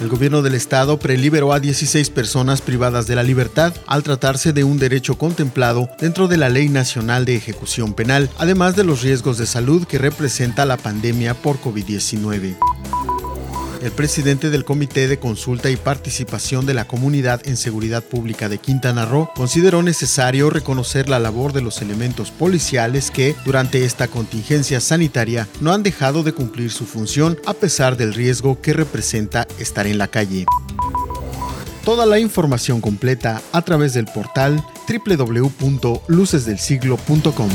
El gobierno del estado preliberó a 16 personas privadas de la libertad al tratarse de un derecho contemplado dentro de la Ley Nacional de Ejecución Penal, además de los riesgos de salud que representa la pandemia por COVID-19. El presidente del Comité de Consulta y Participación de la Comunidad en Seguridad Pública de Quintana Roo consideró necesario reconocer la labor de los elementos policiales que, durante esta contingencia sanitaria, no han dejado de cumplir su función a pesar del riesgo que representa estar en la calle. Toda la información completa a través del portal www.lucesdelsiglo.com.